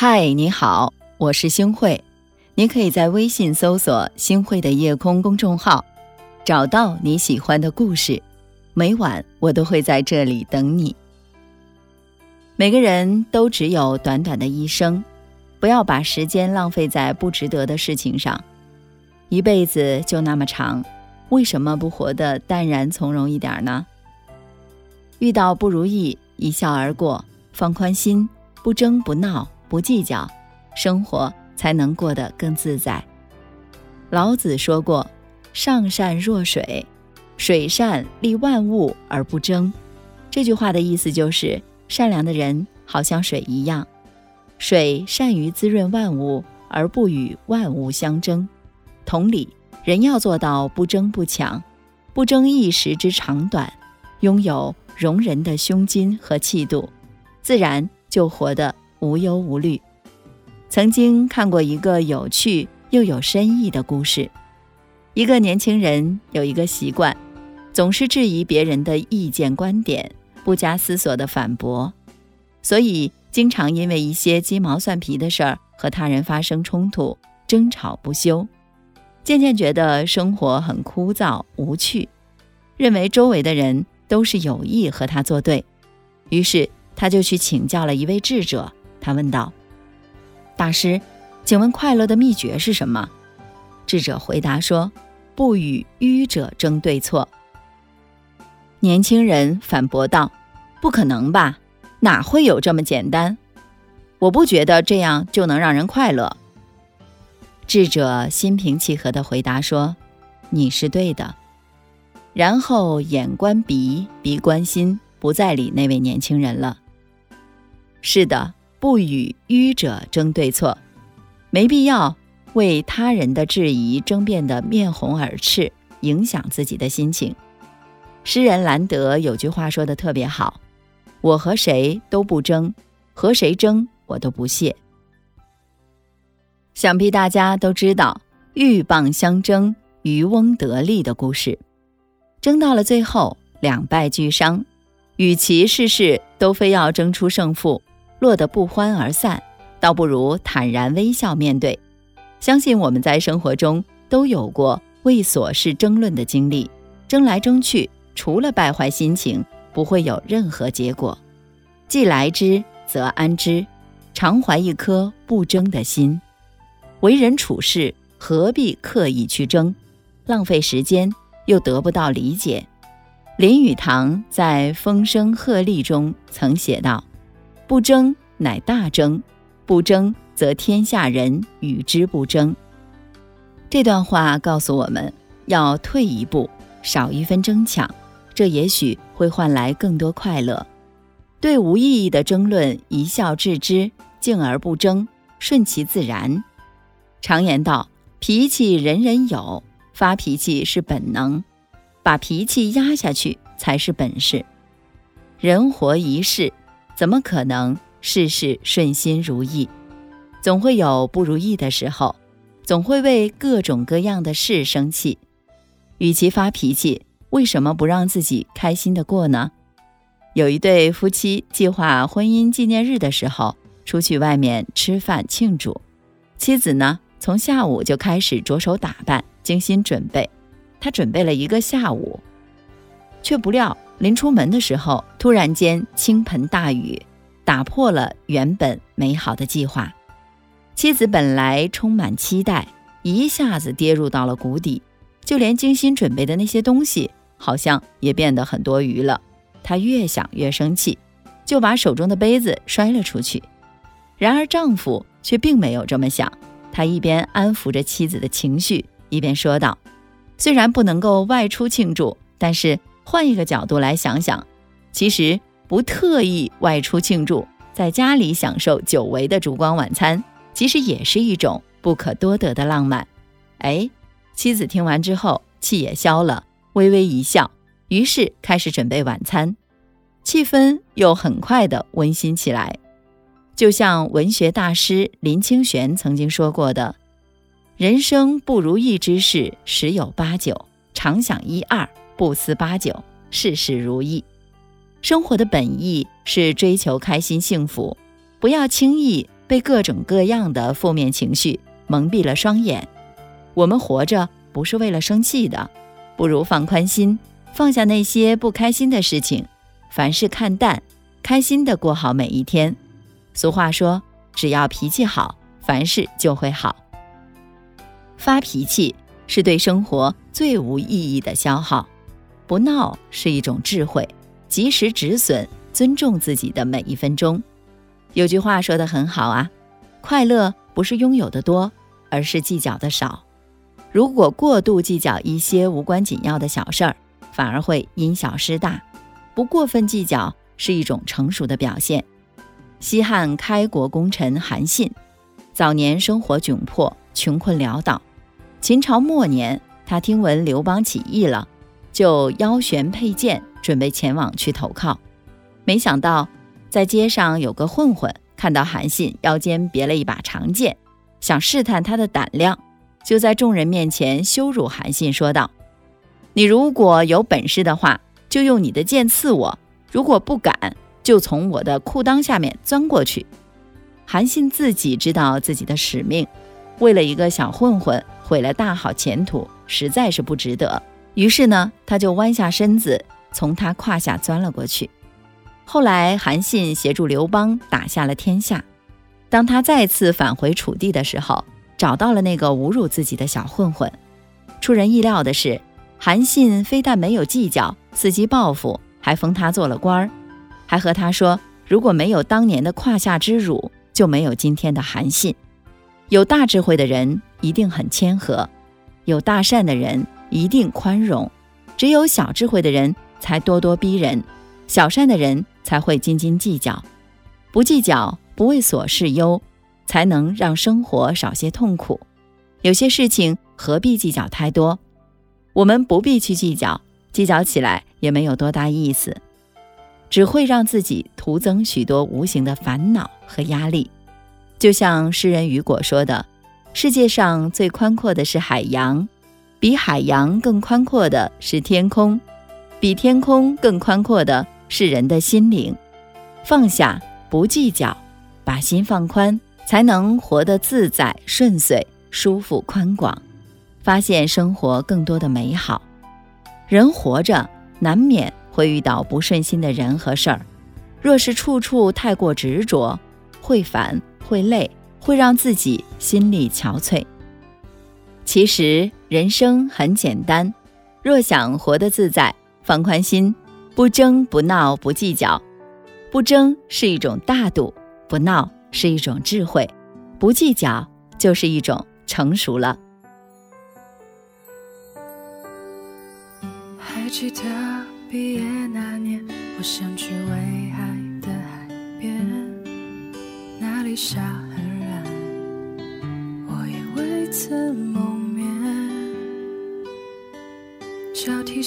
嗨，你好，我是星慧。你可以在微信搜索“星慧的夜空”公众号，找到你喜欢的故事。每晚我都会在这里等你。每个人都只有短短的一生，不要把时间浪费在不值得的事情上。一辈子就那么长，为什么不活得淡然从容一点呢？遇到不如意，一笑而过，放宽心，不争不闹。不计较，生活才能过得更自在。老子说过：“上善若水，水善利万物而不争。”这句话的意思就是，善良的人好像水一样，水善于滋润万物，而不与万物相争。同理，人要做到不争不抢，不争一时之长短，拥有容人的胸襟和气度，自然就活得。无忧无虑。曾经看过一个有趣又有深意的故事。一个年轻人有一个习惯，总是质疑别人的意见观点，不加思索的反驳，所以经常因为一些鸡毛蒜皮的事儿和他人发生冲突，争吵不休。渐渐觉得生活很枯燥无趣，认为周围的人都是有意和他作对，于是他就去请教了一位智者。他问道：“大师，请问快乐的秘诀是什么？”智者回答说：“不与愚者争对错。”年轻人反驳道：“不可能吧？哪会有这么简单？我不觉得这样就能让人快乐。”智者心平气和地回答说：“你是对的。”然后眼观鼻，鼻观心，不再理那位年轻人了。是的。不与愚者争对错，没必要为他人的质疑争辩得面红耳赤，影响自己的心情。诗人兰德有句话说的特别好：“我和谁都不争，和谁争我都不屑。”想必大家都知道鹬蚌相争，渔翁得利的故事。争到了最后，两败俱伤，与其事事都非要争出胜负。落得不欢而散，倒不如坦然微笑面对。相信我们在生活中都有过为琐事争论的经历，争来争去，除了败坏心情，不会有任何结果。既来之，则安之，常怀一颗不争的心。为人处事，何必刻意去争，浪费时间又得不到理解。林语堂在《风声鹤唳》中曾写道。不争乃大争，不争则天下人与之不争。这段话告诉我们要退一步，少一分争抢，这也许会换来更多快乐。对无意义的争论一笑置之，静而不争，顺其自然。常言道：脾气人人有，发脾气是本能，把脾气压下去才是本事。人活一世。怎么可能事事顺心如意？总会有不如意的时候，总会为各种各样的事生气。与其发脾气，为什么不让自己开心的过呢？有一对夫妻计划婚姻纪念日的时候，出去外面吃饭庆祝。妻子呢，从下午就开始着手打扮，精心准备。她准备了一个下午，却不料。临出门的时候，突然间倾盆大雨，打破了原本美好的计划。妻子本来充满期待，一下子跌入到了谷底，就连精心准备的那些东西，好像也变得很多余了。她越想越生气，就把手中的杯子摔了出去。然而丈夫却并没有这么想，他一边安抚着妻子的情绪，一边说道：“虽然不能够外出庆祝，但是……”换一个角度来想想，其实不特意外出庆祝，在家里享受久违的烛光晚餐，其实也是一种不可多得的浪漫。哎，妻子听完之后，气也消了，微微一笑，于是开始准备晚餐，气氛又很快的温馨起来。就像文学大师林清玄曾经说过的：“人生不如意之事十有八九，常想一二。”不思八九，事事如意。生活的本意是追求开心幸福，不要轻易被各种各样的负面情绪蒙蔽了双眼。我们活着不是为了生气的，不如放宽心，放下那些不开心的事情，凡事看淡，开心的过好每一天。俗话说，只要脾气好，凡事就会好。发脾气是对生活最无意义的消耗，不闹是一种智慧，及时止损，尊重自己的每一分钟。有句话说的很好啊，快乐不是拥有的多，而是计较的少。如果过度计较一些无关紧要的小事儿，反而会因小失大。不过分计较是一种成熟的表现。西汉开国功臣韩信，早年生活窘迫，穷困潦倒。秦朝末年，他听闻刘邦起义了，就腰悬佩剑，准备前往去投靠。没想到，在街上有个混混看到韩信腰间别了一把长剑，想试探他的胆量，就在众人面前羞辱韩信，说道：“你如果有本事的话，就用你的剑刺我；如果不敢，就从我的裤裆下面钻过去。”韩信自己知道自己的使命，为了一个小混混。毁了大好前途，实在是不值得。于是呢，他就弯下身子，从他胯下钻了过去。后来，韩信协助刘邦打下了天下。当他再次返回楚地的时候，找到了那个侮辱自己的小混混。出人意料的是，韩信非但没有计较，伺机报复，还封他做了官儿，还和他说：“如果没有当年的胯下之辱，就没有今天的韩信。”有大智慧的人一定很谦和，有大善的人一定宽容，只有小智慧的人才咄咄逼人，小善的人才会斤斤计较。不计较，不为琐事忧，才能让生活少些痛苦。有些事情何必计较太多？我们不必去计较，计较起来也没有多大意思，只会让自己徒增许多无形的烦恼和压力。就像诗人雨果说的：“世界上最宽阔的是海洋，比海洋更宽阔的是天空，比天空更宽阔的是人的心灵。放下，不计较，把心放宽，才能活得自在、顺遂、舒服、宽广，发现生活更多的美好。人活着，难免会遇到不顺心的人和事儿，若是处处太过执着，会烦。”会累，会让自己心力憔悴。其实人生很简单，若想活得自在，放宽心，不争不闹不计较。不争是一种大度，不闹是一种智慧，不计较就是一种成熟了。还记得毕业那年，我想去威海的海边。那里下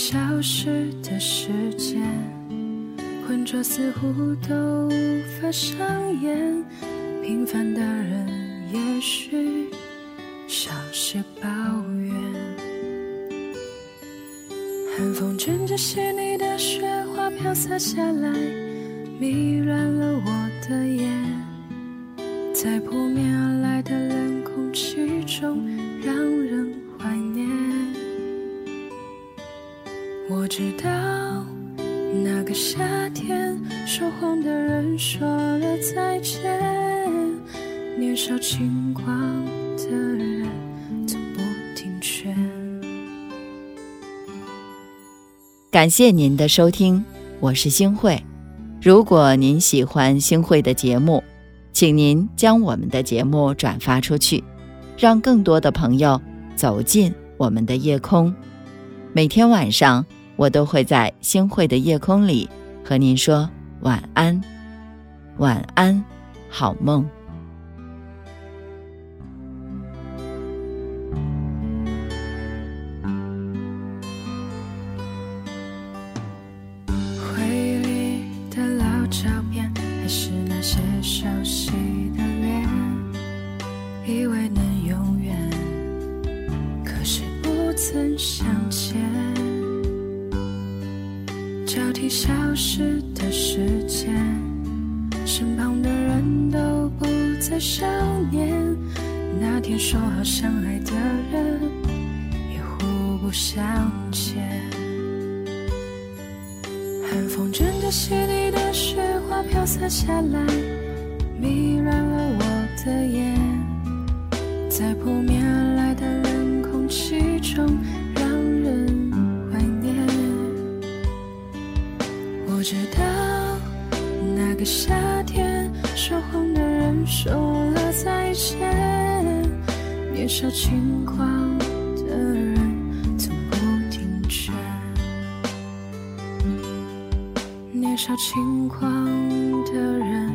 消失的时间，浑浊似乎都无法上演。平凡的人也许少些抱怨。寒风卷着细腻的雪花飘洒下来，迷乱了我的眼。在扑面而来的冷空气中，我知道那个夏天，说谎的人说了再见。年少轻狂的人从不听劝。感谢您的收听，我是星慧。如果您喜欢星慧的节目，请您将我们的节目转发出去，让更多的朋友走进我们的夜空。每天晚上，我都会在星汇的夜空里和您说晚安。晚安，好梦。回忆里的老照片，还是那些熟悉的脸，以为能永远。可是不曾相见。交替消失的时间，身旁的人都不。再少年。那天说好相爱的人，也互不相欠。寒风卷着细腻的雪花飘洒下来，迷乱了我的眼，在扑面而来的冷空气中，我知道那个夏天，说谎的人说了再见，年少轻狂的人从不听劝。年少轻狂的人。